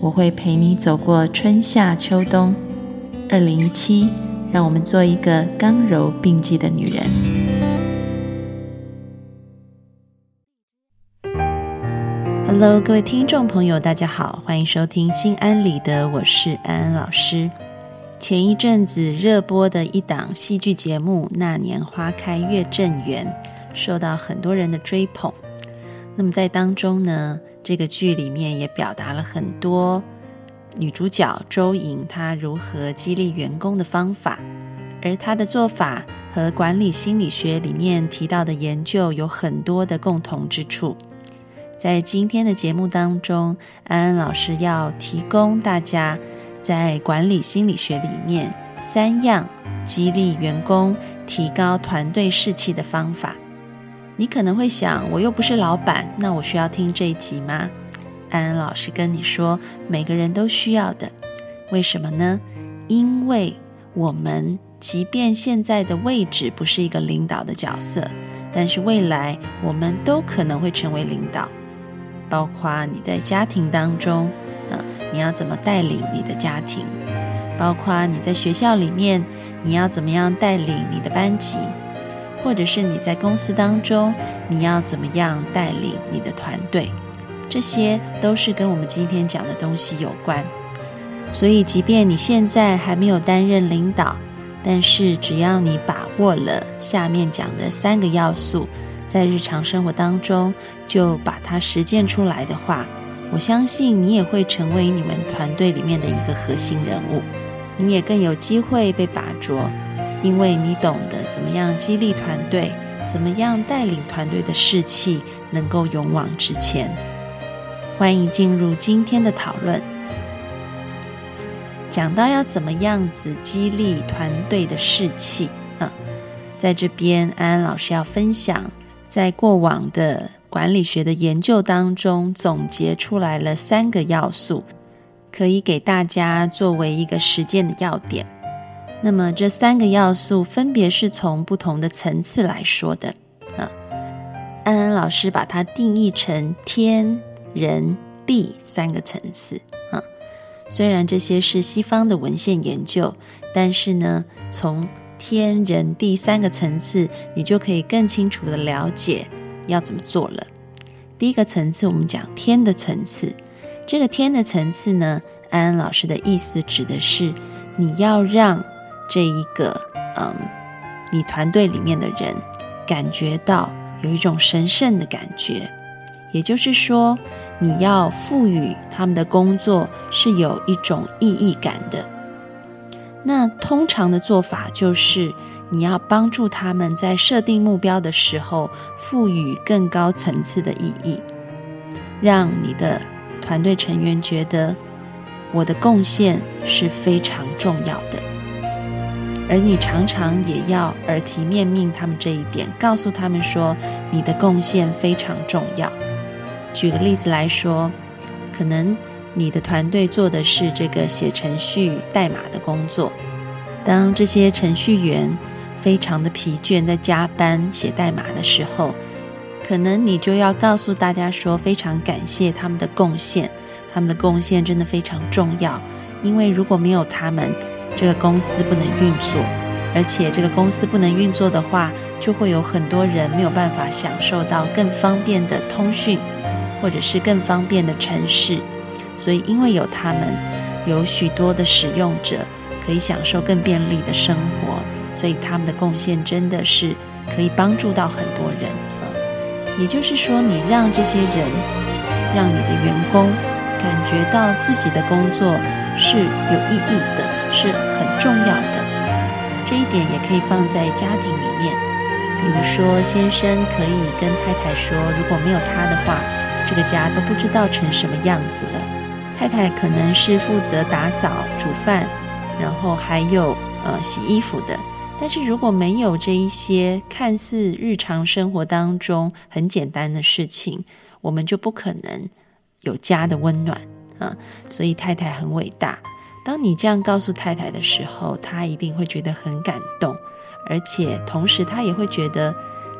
我会陪你走过春夏秋冬。二零一七，让我们做一个刚柔并济的女人。Hello，各位听众朋友，大家好，欢迎收听《心安理得》，我是安安老师。前一阵子热播的一档戏剧节目《那年花开月正圆》，受到很多人的追捧。那么在当中呢，这个剧里面也表达了很多女主角周莹她如何激励员工的方法，而她的做法和管理心理学里面提到的研究有很多的共同之处。在今天的节目当中，安安老师要提供大家。在管理心理学里面，三样激励员工、提高团队士气的方法。你可能会想，我又不是老板，那我需要听这一集吗？安安老师跟你说，每个人都需要的。为什么呢？因为我们即便现在的位置不是一个领导的角色，但是未来我们都可能会成为领导，包括你在家庭当中。啊你要怎么带领你的家庭？包括你在学校里面，你要怎么样带领你的班级？或者是你在公司当中，你要怎么样带领你的团队？这些都是跟我们今天讲的东西有关。所以，即便你现在还没有担任领导，但是只要你把握了下面讲的三个要素，在日常生活当中就把它实践出来的话。我相信你也会成为你们团队里面的一个核心人物，你也更有机会被拔擢，因为你懂得怎么样激励团队，怎么样带领团队的士气能够勇往直前。欢迎进入今天的讨论，讲到要怎么样子激励团队的士气啊，在这边安安老师要分享在过往的。管理学的研究当中总结出来了三个要素，可以给大家作为一个实践的要点。那么这三个要素分别是从不同的层次来说的啊。安安老师把它定义成天、人、地三个层次啊。虽然这些是西方的文献研究，但是呢，从天、人、地三个层次，你就可以更清楚的了解。要怎么做了？第一个层次，我们讲天的层次。这个天的层次呢，安安老师的意思指的是你要让这一个嗯，你团队里面的人感觉到有一种神圣的感觉，也就是说，你要赋予他们的工作是有一种意义感的。那通常的做法就是。你要帮助他们在设定目标的时候，赋予更高层次的意义，让你的团队成员觉得我的贡献是非常重要的。而你常常也要耳提面命他们这一点，告诉他们说你的贡献非常重要。举个例子来说，可能你的团队做的是这个写程序代码的工作，当这些程序员。非常的疲倦，在加班写代码的时候，可能你就要告诉大家说，非常感谢他们的贡献，他们的贡献真的非常重要。因为如果没有他们，这个公司不能运作，而且这个公司不能运作的话，就会有很多人没有办法享受到更方便的通讯，或者是更方便的城市。所以，因为有他们，有许多的使用者可以享受更便利的生活。所以他们的贡献真的是可以帮助到很多人！也就是说，你让这些人，让你的员工感觉到自己的工作是有意义的，是重要的。这一点也可以放在家庭里面，比如说，先生可以跟太太说，如果没有他的话，这个家都不知道成什么样子了。太太可能是负责打扫、煮饭，然后还有呃洗衣服的。但是如果没有这一些看似日常生活当中很简单的事情，我们就不可能有家的温暖啊。所以太太很伟大。当你这样告诉太太的时候，她一定会觉得很感动，而且同时她也会觉得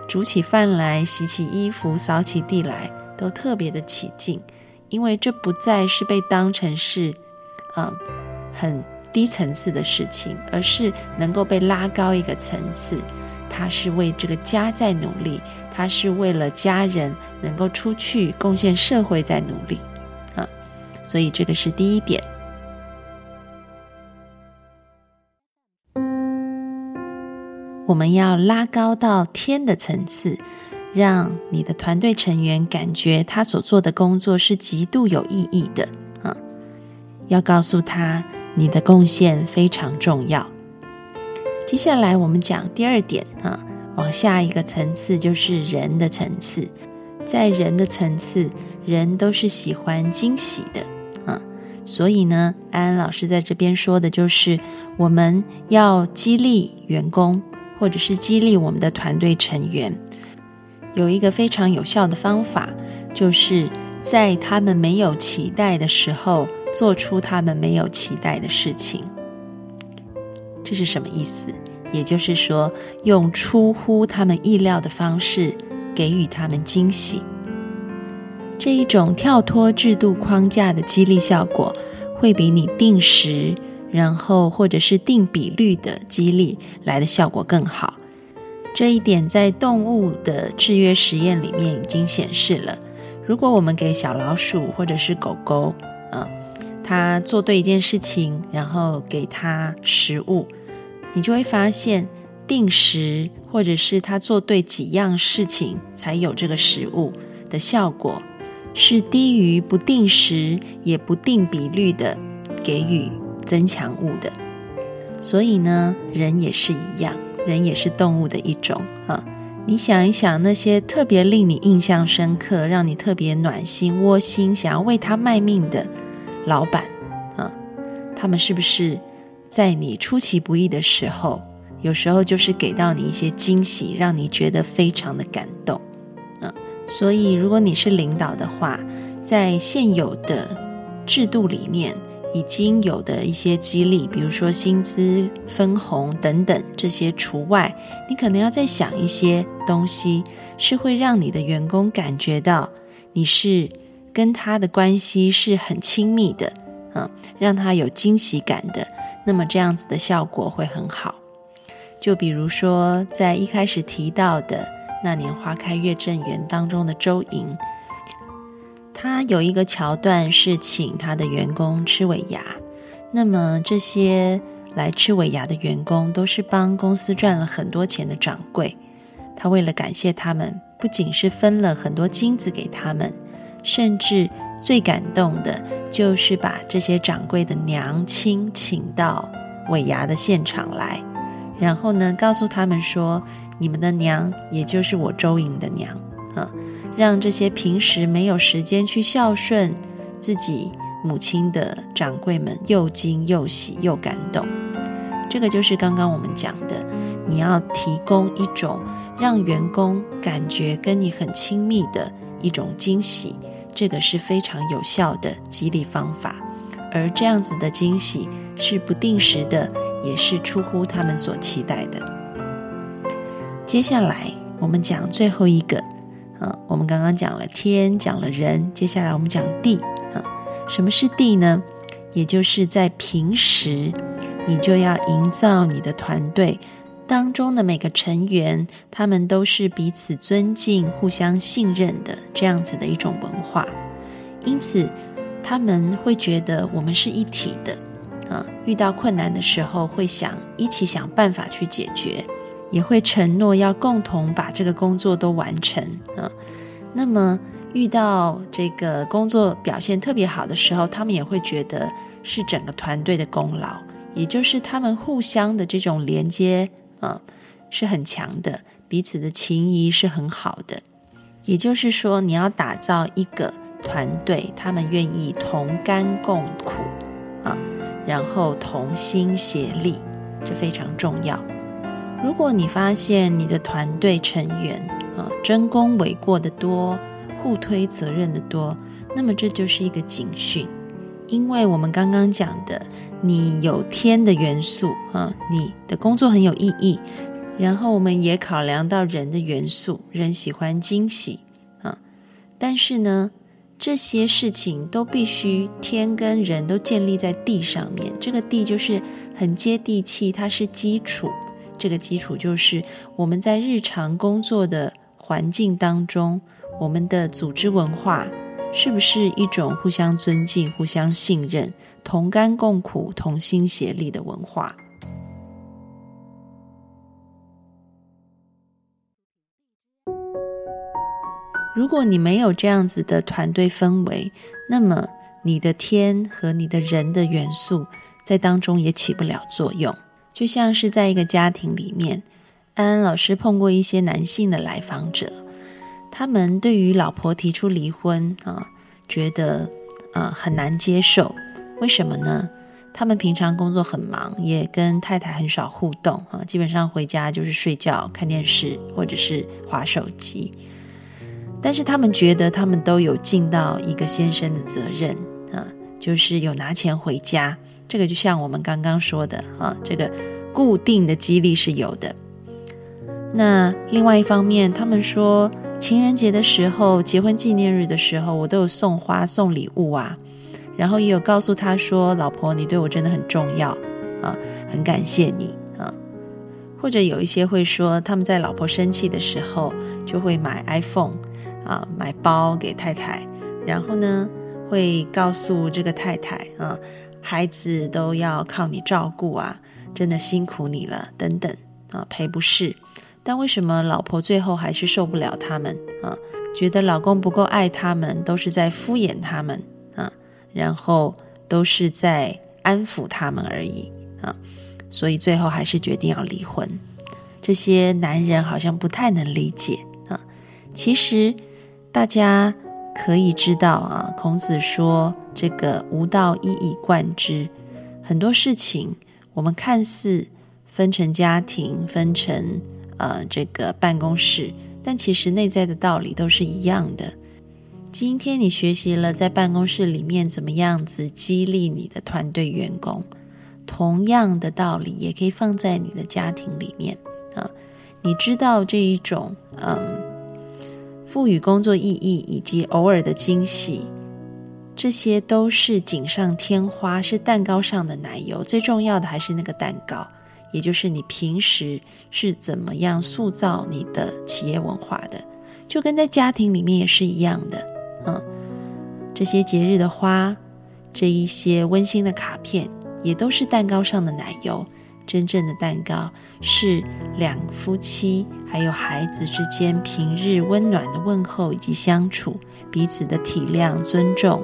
煮起饭来、洗起衣服、扫起地来都特别的起劲，因为这不再是被当成是嗯很。低层次的事情，而是能够被拉高一个层次。他是为这个家在努力，他是为了家人能够出去贡献社会在努力啊。所以这个是第一点。我们要拉高到天的层次，让你的团队成员感觉他所做的工作是极度有意义的啊。要告诉他。你的贡献非常重要。接下来我们讲第二点啊，往下一个层次就是人的层次。在人的层次，人都是喜欢惊喜的啊，所以呢，安安老师在这边说的就是，我们要激励员工，或者是激励我们的团队成员，有一个非常有效的方法，就是在他们没有期待的时候。做出他们没有期待的事情，这是什么意思？也就是说，用出乎他们意料的方式给予他们惊喜。这一种跳脱制度框架的激励效果，会比你定时，然后或者是定比率的激励来的效果更好。这一点在动物的制约实验里面已经显示了。如果我们给小老鼠或者是狗狗，嗯。它做对一件事情，然后给它食物，你就会发现定时或者是它做对几样事情才有这个食物的效果，是低于不定时也不定比率的给予增强物的。所以呢，人也是一样，人也是动物的一种啊。你想一想，那些特别令你印象深刻、让你特别暖心、窝心、想要为他卖命的。老板，啊，他们是不是在你出其不意的时候，有时候就是给到你一些惊喜，让你觉得非常的感动，啊，所以如果你是领导的话，在现有的制度里面已经有的一些激励，比如说薪资分红等等这些除外，你可能要再想一些东西，是会让你的员工感觉到你是。跟他的关系是很亲密的，嗯，让他有惊喜感的，那么这样子的效果会很好。就比如说，在一开始提到的那年花开月正圆当中的周莹，他有一个桥段是请他的员工吃尾牙，那么这些来吃尾牙的员工都是帮公司赚了很多钱的掌柜，他为了感谢他们，不仅是分了很多金子给他们。甚至最感动的，就是把这些掌柜的娘亲请到尾牙的现场来，然后呢，告诉他们说：“你们的娘，也就是我周莹的娘。啊，让这些平时没有时间去孝顺自己母亲的掌柜们又惊又喜又感动。”这个就是刚刚我们讲的，你要提供一种让员工感觉跟你很亲密的一种惊喜。这个是非常有效的激励方法，而这样子的惊喜是不定时的，也是出乎他们所期待的。接下来我们讲最后一个，啊，我们刚刚讲了天，讲了人，接下来我们讲地，啊，什么是地呢？也就是在平时，你就要营造你的团队。当中的每个成员，他们都是彼此尊敬、互相信任的这样子的一种文化，因此他们会觉得我们是一体的，啊，遇到困难的时候会想一起想办法去解决，也会承诺要共同把这个工作都完成啊。那么遇到这个工作表现特别好的时候，他们也会觉得是整个团队的功劳，也就是他们互相的这种连接。啊，是很强的，彼此的情谊是很好的。也就是说，你要打造一个团队，他们愿意同甘共苦啊，然后同心协力，这非常重要。如果你发现你的团队成员啊争功诿过的多，互推责任的多，那么这就是一个警讯，因为我们刚刚讲的，你有天的元素啊，你的工作很有意义，然后我们也考量到人的元素，人喜欢惊喜啊，但是呢，这些事情都必须天跟人都建立在地上面，这个地就是很接地气，它是基础。这个基础就是我们在日常工作的环境当中，我们的组织文化是不是一种互相尊敬、互相信任、同甘共苦、同心协力的文化？如果你没有这样子的团队氛围，那么你的天和你的人的元素在当中也起不了作用。就像是在一个家庭里面，安安老师碰过一些男性的来访者，他们对于老婆提出离婚啊，觉得啊很难接受。为什么呢？他们平常工作很忙，也跟太太很少互动啊，基本上回家就是睡觉、看电视或者是划手机。但是他们觉得他们都有尽到一个先生的责任啊，就是有拿钱回家。这个就像我们刚刚说的啊，这个固定的激励是有的。那另外一方面，他们说情人节的时候、结婚纪念日的时候，我都有送花、送礼物啊。然后也有告诉他说：“老婆，你对我真的很重要啊，很感谢你啊。”或者有一些会说，他们在老婆生气的时候，就会买 iPhone 啊，买包给太太，然后呢，会告诉这个太太啊。孩子都要靠你照顾啊，真的辛苦你了，等等啊，赔不是。但为什么老婆最后还是受不了他们啊？觉得老公不够爱他们，都是在敷衍他们啊，然后都是在安抚他们而已啊，所以最后还是决定要离婚。这些男人好像不太能理解啊。其实大家可以知道啊，孔子说。这个无道一以贯之，很多事情我们看似分成家庭，分成呃这个办公室，但其实内在的道理都是一样的。今天你学习了在办公室里面怎么样子激励你的团队员工，同样的道理也可以放在你的家庭里面啊。你知道这一种嗯赋予工作意义以及偶尔的惊喜。这些都是锦上添花，是蛋糕上的奶油。最重要的还是那个蛋糕，也就是你平时是怎么样塑造你的企业文化的，就跟在家庭里面也是一样的。嗯，这些节日的花，这一些温馨的卡片，也都是蛋糕上的奶油。真正的蛋糕是两夫妻还有孩子之间平日温暖的问候以及相处，彼此的体谅、尊重。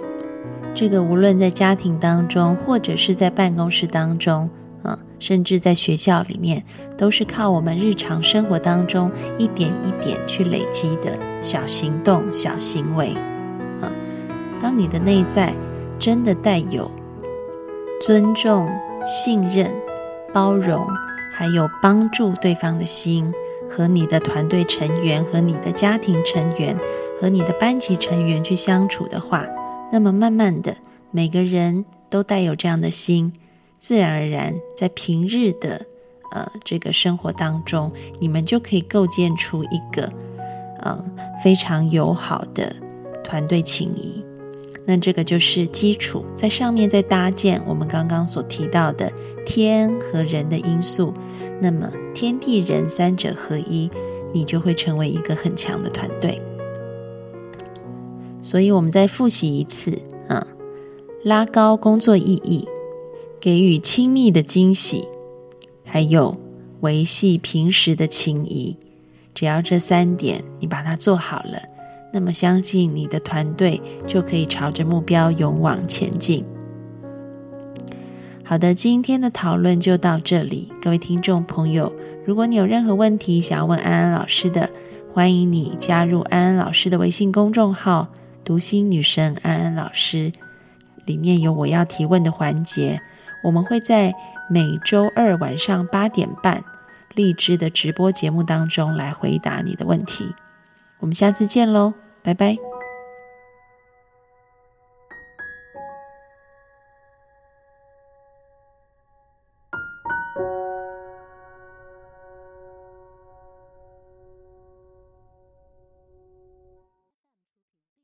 这个无论在家庭当中，或者是在办公室当中，啊，甚至在学校里面，都是靠我们日常生活当中一点一点去累积的小行动、小行为，啊，当你的内在真的带有尊重、信任、包容，还有帮助对方的心，和你的团队成员、和你的家庭成员、和你的班级成员去相处的话。那么慢慢的，每个人都带有这样的心，自然而然，在平日的呃这个生活当中，你们就可以构建出一个嗯非常友好的团队情谊。那这个就是基础，在上面再搭建我们刚刚所提到的天和人的因素，那么天地人三者合一，你就会成为一个很强的团队。所以，我们再复习一次啊，拉高工作意义，给予亲密的惊喜，还有维系平时的情谊。只要这三点你把它做好了，那么相信你的团队就可以朝着目标勇往前进。好的，今天的讨论就到这里，各位听众朋友，如果你有任何问题想要问安安老师的，欢迎你加入安安老师的微信公众号。读心女神安安老师，里面有我要提问的环节，我们会在每周二晚上八点半荔枝的直播节目当中来回答你的问题。我们下次见喽，拜拜。